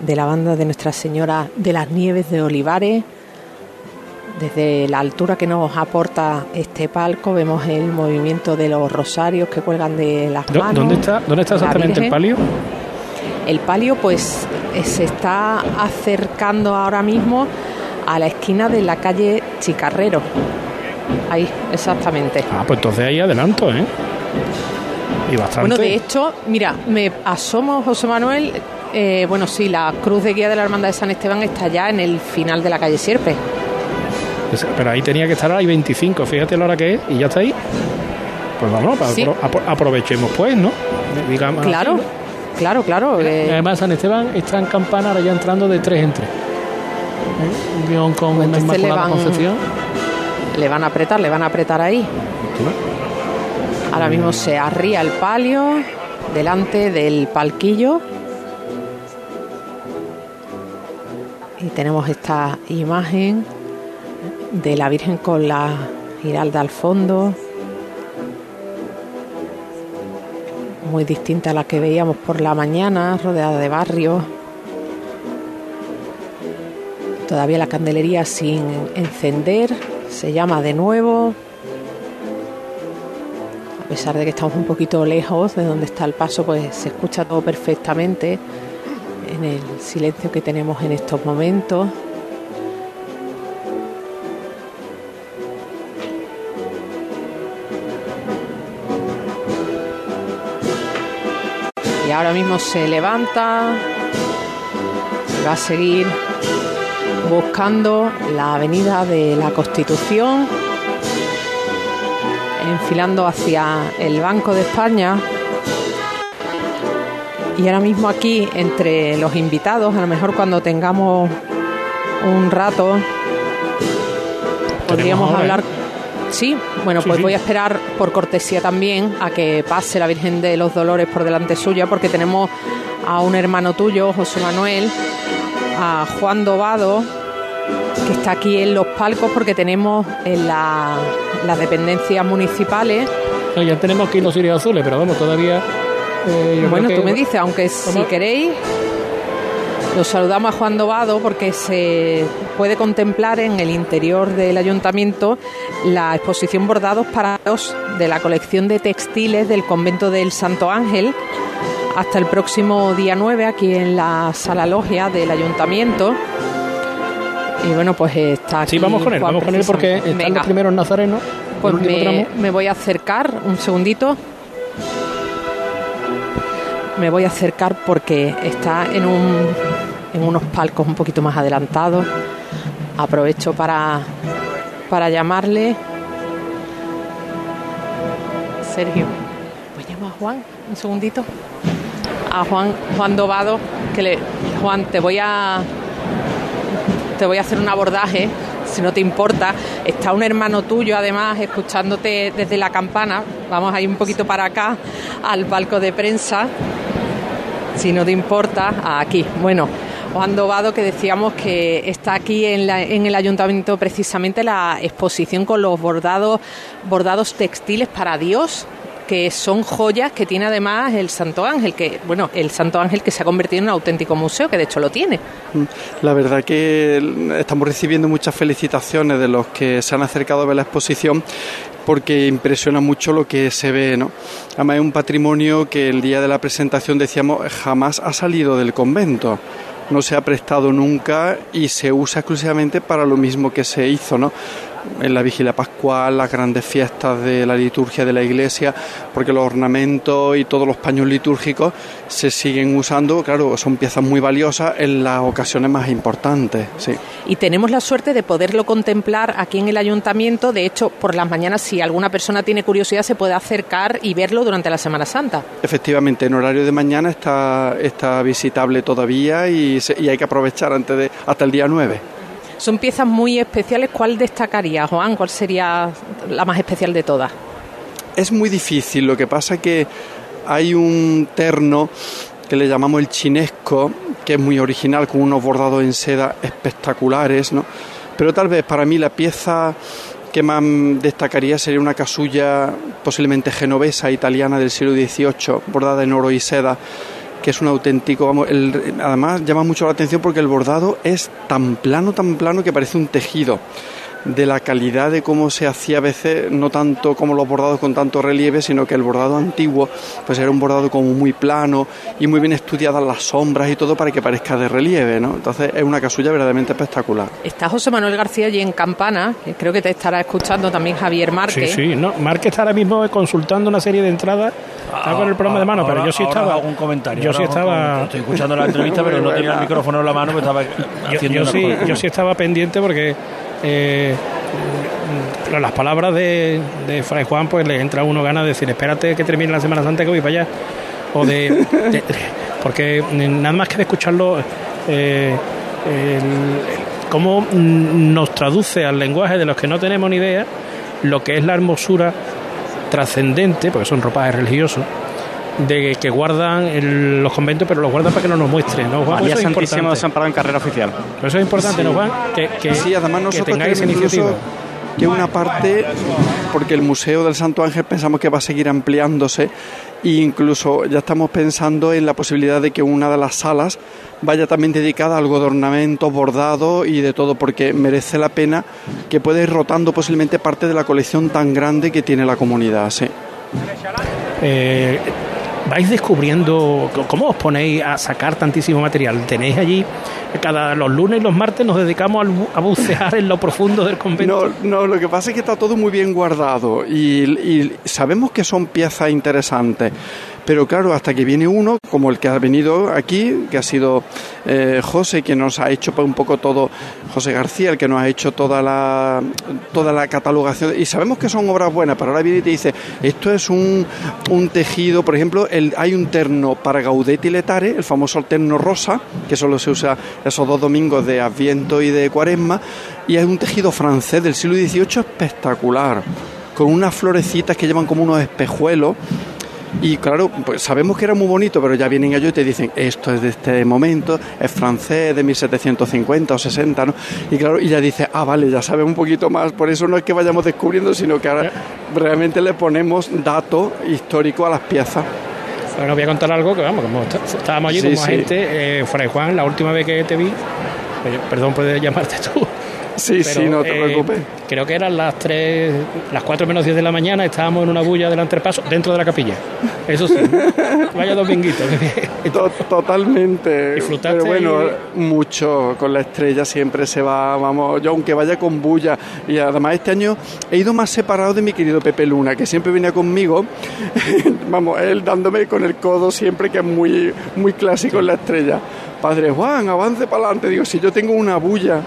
de la banda de Nuestra Señora de las Nieves de Olivares. Desde la altura que nos aporta este palco vemos el movimiento de los rosarios que cuelgan de las
¿Dó-
manos.
¿Dónde está, dónde está
la
exactamente el palio?
El palio pues se está acercando ahora mismo a la esquina de la calle Chicarrero. Ahí, exactamente.
Ah, pues entonces ahí adelanto, ¿eh? Y bastante.
Bueno, de hecho, mira, me asomo, José Manuel. eh, bueno, sí, la cruz de guía de la Hermandad de San Esteban está ya en el final de la calle Sierpe.
Pero ahí tenía que estar ahí 25, fíjate la hora que es, y ya está ahí. Pues vamos,
Sí.
apro- aprovechemos pues, ¿no? Digamos así,
Claro,
¿no?
claro, claro. Eh,
además San Esteban está en campana ahora ya entrando de tres en tres. ¿Eh? Un guion con
Pues
una
le van-
Concepción.
le van a apretar, le van a apretar ahí. Ahora mismo se arría el palio delante del palquillo. Y tenemos esta imagen de la Virgen con la giralda al fondo. Muy distinta a la que veíamos por la mañana, rodeada de barrios. Todavía la candelería sin encender. Se llama de nuevo. A pesar de que estamos un poquito lejos de donde está el paso, pues se escucha todo perfectamente en el silencio que tenemos en estos momentos. Y ahora mismo se levanta, se va a seguir buscando la avenida de la Constitución, enfilando hacia el Banco de España. Y ahora mismo aquí, entre los invitados, a lo mejor cuando tengamos un rato, podríamos
ahora,
hablar. Sí, bueno,
Sí,
pues
sí.
voy a esperar por cortesía también a que pase la Virgen de los Dolores por delante suya, porque tenemos a un hermano tuyo, José Manuel, a Juan Dobado, que está aquí en los palcos porque tenemos en la- las dependencias municipales.
No, ya tenemos aquí los cirios azules, pero vamos, todavía. eh,
Bueno, tú
que-
me dices, aunque si queréis, los saludamos a Juan Dobado porque se puede contemplar en el interior del ayuntamiento la exposición Bordados para los de la colección de textiles del convento del Santo Ángel hasta el próximo día 9 aquí en la sala logia del ayuntamiento. Y bueno, pues está aquí.
Sí, vamos con él,
Juan
vamos con él porque están
Venga.
los primeros nazarenos.
Pues me voy a acercar un segundito. Me voy a acercar porque está en, un, en unos palcos un poquito más adelantados. Aprovecho para, para llamarle. Sergio, pues llamo a Juan un segundito. A Juan, Juan Dobado, que le. Juan, te voy a te voy a hacer un abordaje, si no te importa. Está un hermano tuyo, además, escuchándote desde la campana. Vamos a ir un poquito para acá, al palco de prensa, si no te importa, aquí. Bueno, Juan Dobado, que decíamos que está aquí en, la- en el ayuntamiento precisamente la exposición con los bordados, textiles para Dios que son joyas que tiene además el Santo Ángel, que bueno, el Santo Ángel que se ha convertido en un auténtico museo, que de hecho lo tiene.
La verdad que estamos recibiendo muchas felicitaciones de los que se han acercado a ver la exposición porque impresiona mucho lo que se ve. Además es un patrimonio que el día de la presentación decíamos jamás ha salido del convento. No se ha prestado nunca y se usa exclusivamente para lo mismo que se hizo, ¿no? En la vigilia pascual, las grandes fiestas de la liturgia de la iglesia, porque los ornamentos y todos los paños litúrgicos se siguen usando, claro, son piezas muy valiosas en las ocasiones más importantes, sí.
Y tenemos la suerte de poderlo contemplar aquí en el ayuntamiento. De hecho, por las mañanas, si alguna persona tiene curiosidad, se puede acercar y verlo durante la Semana Santa.
Efectivamente, en horario de mañana está, está visitable todavía y, se- y hay que aprovechar antes de, hasta el día 9.
Son piezas muy especiales. ¿Cuál destacaría, Juan? ¿Cuál sería la más especial de todas?
Es muy difícil, lo que pasa que hay un terno que le llamamos el chinesco, que es muy original, con unos bordados en seda espectaculares, ¿no? Pero tal vez para mí la pieza que más destacaría sería una casulla posiblemente genovesa, italiana del siglo XVIII, bordada en oro y seda, que es un auténtico, vamos, el- además llama mucho la atención porque el bordado es tan plano, tan plano que parece un tejido de la calidad de cómo se hacía a veces, no tanto como los bordados con tanto relieve, sino que el bordado antiguo pues era un bordado como muy plano y muy bien estudiadas las sombras y todo para que parezca de relieve, ¿no? Entonces es una casulla verdaderamente espectacular.
Está José Manuel García allí en Campana, que creo que te estará escuchando también Javier
Sí,
Márquez.
sí, no. Marque está ahora mismo consultando una serie de entradas. Está con el programa de mano, pero yo sí estaba.
hago un comentario.
Yo sí estaba.
comentario. Estoy escuchando la entrevista, pero no <laughs> tenía el micrófono en la mano, me estaba
Yo,
haciendo
yo
una
sí, yo sí estaba pendiente porque eh, mm, las palabras de, de Fray Juan pues le entra a uno ganas de decir espérate que termine la Semana Santa que voy para allá o de, <laughs> porque nada más que de escucharlo eh, cómo mm, nos traduce al lenguaje de los que no tenemos ni idea lo que es la hermosura trascendente porque son ropajes religiosos de que guardan el- los conventos pero los guardan para que no nos muestren ¿no, Juan?
María
Eso es
desamparado en carrera oficial.
Pero eso es importante, ¿no, Juan? Que, que,
sí, además
que
nosotros
tengáis
tenemos
iniciativa.
incluso que una parte, porque el Museo del Santo Ángel pensamos que va a seguir ampliándose e incluso ya estamos pensando en la posibilidad de que una de las salas vaya también dedicada a algo de ornamentos, bordados y de todo, porque merece la pena que pueda ir rotando posiblemente parte de la colección tan grande que tiene la comunidad, sí.
Eh, vais descubriendo cómo os ponéis a sacar tantísimo material. Tenéis allí cada los lunes y los martes nos dedicamos a bucear en lo profundo del convento.
No, no, lo que pasa es que está todo muy bien guardado y sabemos que son piezas interesantes. Pero claro, hasta que viene uno, como el que ha venido aquí, que ha sido eh, José, que nos ha hecho un poco todo, José García, el que nos ha hecho toda la, toda la catalogación. Y sabemos que son obras buenas, pero ahora viene y te dice, esto es un, un tejido, por ejemplo, el, hay un terno para Gaudetti Letare, el famoso terno rosa, que solo se usa esos dos domingos de Adviento y de Cuaresma, y es un tejido francés del siglo XVIII espectacular, con unas florecitas que llevan como unos espejuelos. Y claro, pues sabemos que era muy bonito, pero ya vienen ellos y te dicen, esto es de este momento, es francés, de 1750 o 60, ¿no? Y claro, y ya dices, ah, vale, ya sabes un poquito más, por eso no es que vayamos descubriendo, sino que ahora realmente le ponemos dato histórico a las piezas.
Ahora voy a contar algo que vamos, como está- estábamos allí
Sí,
como
sí.
gente, eh, Fray Juan, la última vez que te vi, eh, perdón por llamarte tú.
Sí, sí, no te
eh,
preocupes.
Creo que eran las 3, las 4 menos 10 de la mañana, estábamos en una bulla del antepaso dentro de la capilla. Eso sí, <laughs> vaya dominguito.
Totalmente.
Disfrutaste
Pero bueno, mucho. Con la estrella siempre se va, vamos, yo aunque vaya con bulla. Y además este año he ido más separado de mi querido Pepe Luna, que siempre venía conmigo. <laughs> vamos, él dándome con el codo siempre, que es muy, muy clásico en la estrella. Padre Juan, avance para adelante. Digo, si yo tengo una bulla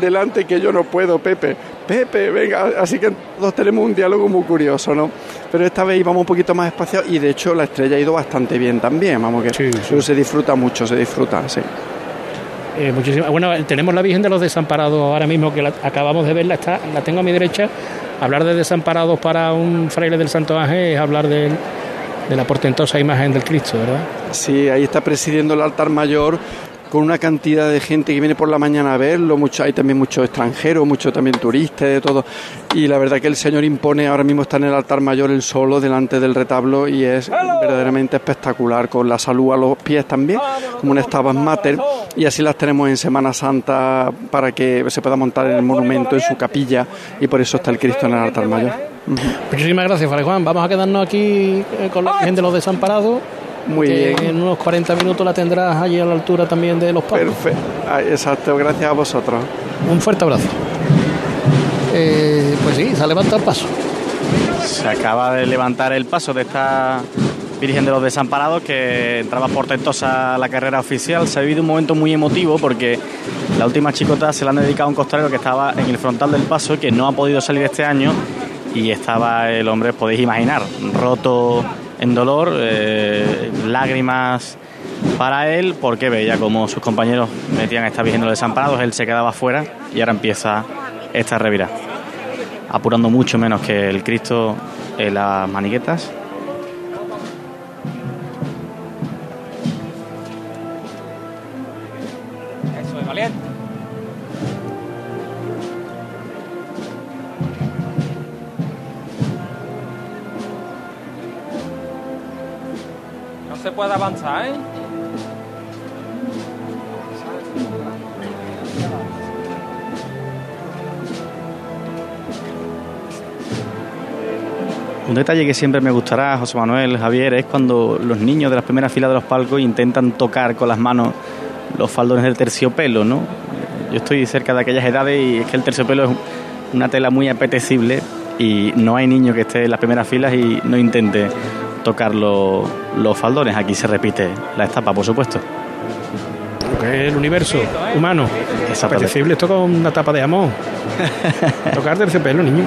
delante que yo no puedo, Pepe. Pepe, venga, así que todos tenemos un diálogo muy curioso, ¿no? Pero esta vez íbamos un poquito más espaciados y de hecho la estrella ha ido bastante bien también, vamos que pero se disfruta mucho, se disfruta, sí.
Eh, muchísimas- Bueno, tenemos la Virgen de los Desamparados ahora mismo, que la- acabamos de verla, está, la tengo a mi derecha. Hablar de desamparados para un fraile del Santo Ángel es hablar de, de la portentosa imagen del Cristo, ¿verdad?
Sí, ahí está presidiendo el altar mayor con una cantidad de gente que viene por la mañana a verlo, mucho, hay también muchos extranjeros, muchos también turistas, de todo. Y la verdad que el Señor impone, ahora mismo está en el altar mayor el solo delante del retablo y es verdaderamente espectacular, con la salud a los pies también, como un Stabat Mater. Y así las tenemos en Semana Santa para que se pueda montar en el monumento, en su capilla, y por eso está el Cristo en el altar mayor.
Muchísimas gracias, Fray Juan. Vamos a quedarnos aquí eh, con la Virgen de los Desamparados.
Muy
que
bien.
En unos 40 minutos la tendrás allí a la altura también de los palos.
Perfecto. Exacto, gracias a vosotros.
Un fuerte abrazo. Eh, pues sí, se ha levantado el paso.
Se acaba de levantar el paso de esta Virgen de los Desamparados que entraba portentosa a la carrera oficial. Se ha vivido un momento muy emotivo porque la última chicota se la han dedicado a un costalero que estaba en el frontal del paso, que no ha podido salir este año y estaba el hombre, podéis imaginar, roto en dolor, eh, lágrimas para él, porque veía como sus compañeros metían a esta Virgen los Desamparados, él se quedaba fuera y ahora empieza esta revira apurando mucho menos que el Cristo en las maniquetas.
Puede avanzar, ¿eh?
Un detalle que siempre me gustará, José Manuel, Javier, es cuando los niños de las primeras filas de los palcos intentan tocar con las manos los faldones del terciopelo, ¿no? Yo estoy cerca de aquellas edades y es que el terciopelo es una tela muy apetecible y no hay niño que esté en las primeras filas y no intente tocar lo- los faldones. Aquí se repite la etapa, por supuesto.
Lo que es el universo humano. Apetecible esto con una tapa de jamón. <laughs> Tocar terciopelo, niño.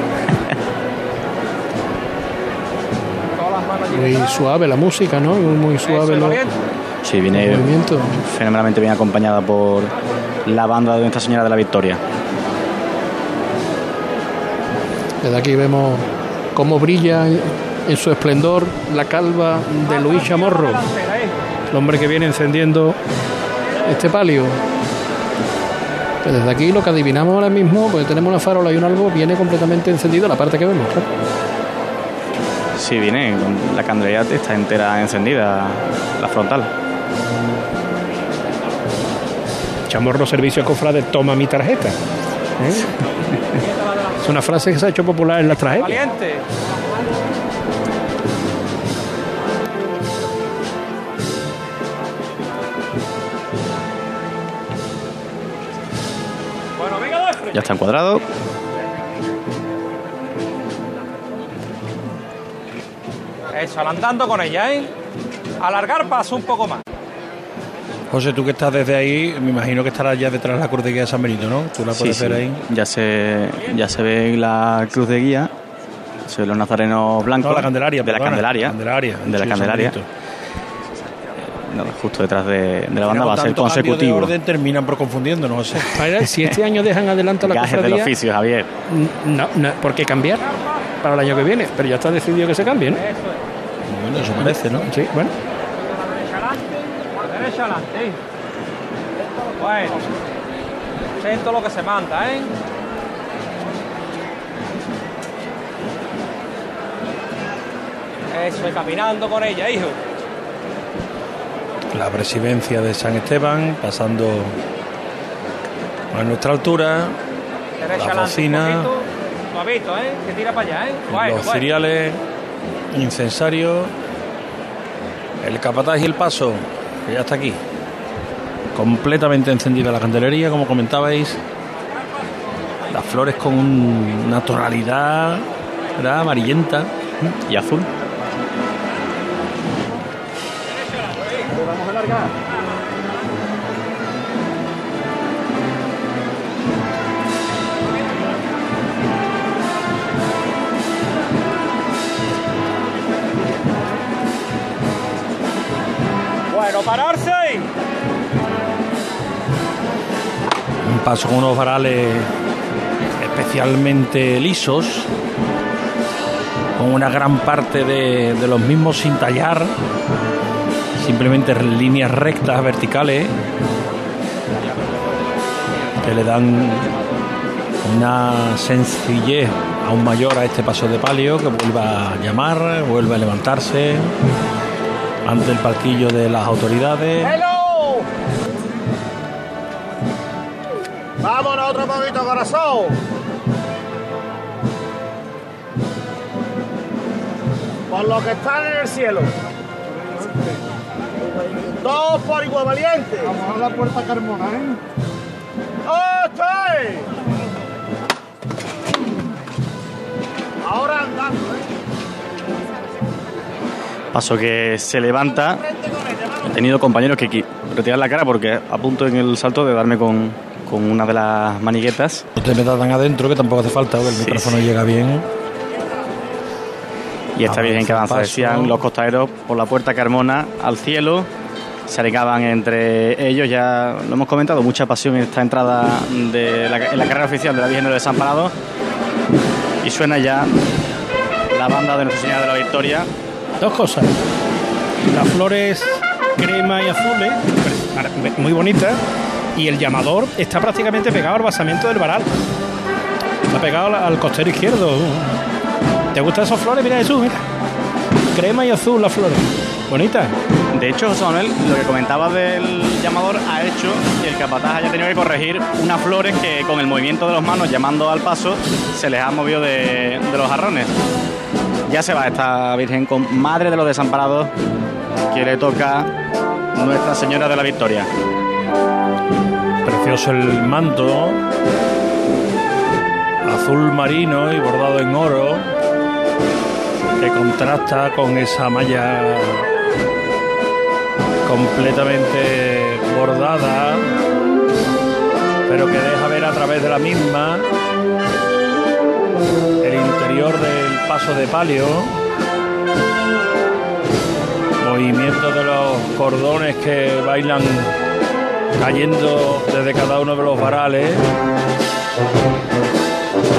Muy suave la música, ¿no? Muy suave lo-
Sí, viene
El movimiento.
fenomenalmente bien acompañada por la banda de Nuestra Señora de la Victoria.
Desde aquí vemos cómo brilla en su esplendor la calva de Luis Chamorro, el hombre que viene encendiendo este palio. Pues desde aquí lo que adivinamos ahora mismo, pues tenemos una farola y un albo, viene completamente encendido la parte que vemos.
Sí, viene, la candelería está entera encendida, la frontal.
Chamorro Servicio Cofrade, toma mi tarjeta. ¿Eh? <laughs> Es una frase que se ha hecho popular en las tragedias.
Valiente.
Ya está encuadrado.
Eso, adelantando con ella, ¿eh? Alargar paso un poco más.
José, tú que estás desde ahí, me imagino que estarás ya detrás de la cruz de guía de San Benito, ¿no? Tú la puedes
Sí,
ver
sí.
ahí.
Ya se, ya se ve la cruz de guía. Se ven los nazarenos blancos.
No, la Candelaria,
De la
perdona,
Candelaria.
Candelaria,
De la Candelaria. Justo detrás de, de la banda va a ser
cambio de
consecutivo.
orden terminan por confundiéndonos,
si este año dejan adelanto la
Gajes del
cofradía,
oficio, Javier.
no, no, ¿por qué cambiar para el año que viene? Pero ya está decidido que se cambie, ¿no?
Bueno, eso parece, ¿no?
Sí, bueno.
Derecha adelante. Bueno. Siento lo que se manda, ¿eh? Eso, caminando con ella, hijo.
La presidencia de San Esteban, pasando a nuestra altura, la.
Suavito, ¿eh? ¿eh?
Los cereales, incensarios, el capataz y el paso, que ya está aquí. Completamente encendida la candelería, como comentabais. Las flores con un- una tonalidad ¿verdad? amarillenta
y azul.
Vamos a largar.
Bueno, pararse.
Un paso con unos varales especialmente lisos, con una gran parte de los mismos sin tallar, simplemente líneas rectas, verticales, que le dan una sencillez aún mayor a este paso de palio, que vuelva a llamar, vuelve a levantarse ante el palquillo de las autoridades.
¡Hello! Vámonos otro poquito, corazón. Por lo que están en el cielo. Dos por igual valiente. Vamos a la puerta Carmona, ¿eh? ¡Oste! Ahora andando, ¿eh?
Paso que se levanta. He tenido compañeros que retiran la cara porque a punto en el salto de darme con, con una de las maniguetas.
No te metas tan adentro que tampoco hace falta, porque el micrófono llega bien.
Y esta Virgen que avanza, decían los costaderos por la puerta Carmona al cielo. Se aregaban entre ellos, ya lo hemos comentado, mucha pasión en esta entrada de la, en la carrera oficial de la Virgen de los Desamparados. Y suena ya la banda de Nuestra Señora de la Victoria.
Dos cosas. Las flores crema y azules, muy bonitas. Y el llamador está prácticamente pegado al basamiento del varal. Está pegado al costero izquierdo. ¿Te gustan esas flores? Mira Jesús, mira. Crema y azul las flores. Bonitas.
De hecho, José Manuel, lo que comentabas del llamador ha hecho que el capataz haya tenido que corregir unas flores que con el movimiento de los manos llamando al paso se les ha movido de, de los jarrones. Ya se va esta Virgen con Madre de los Desamparados que le toca Nuestra Señora de la Victoria.
Precioso el manto, azul marino y bordado en oro, que contrasta con esa malla completamente bordada, pero que deja ver a través de la misma el interior del paso de palio, movimiento de los cordones que bailan cayendo desde cada uno de los varales.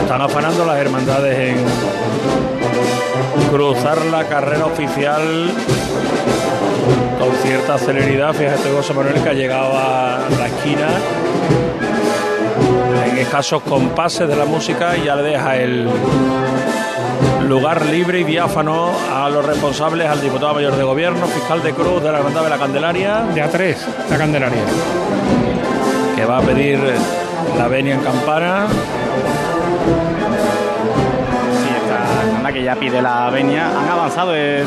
Están afanando las hermandades en cruzar la carrera oficial con cierta celeridad. Fíjate José Manuel que ha llegado a la esquina en escasos compases de la música y ya le deja el lugar libre y diáfano a los responsables, al diputado mayor de gobierno, fiscal de Cruz de la Hermandad de la Candelaria.
De A3, la Candelaria.
Que va a pedir la venia en campana.
Sí, esta que ya pide la venia. Han avanzado, eh,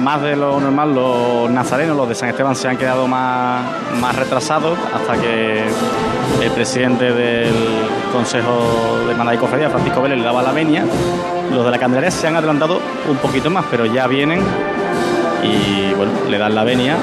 más de lo normal los nazarenos, los de San Esteban, se han quedado más, más retrasados hasta que el presidente del Consejo de Hermandad y Cofradía, Francisco Vélez, le daba la venia. Los de la Candelaria se han adelantado un poquito más, pero ya vienen y bueno, le dan la venia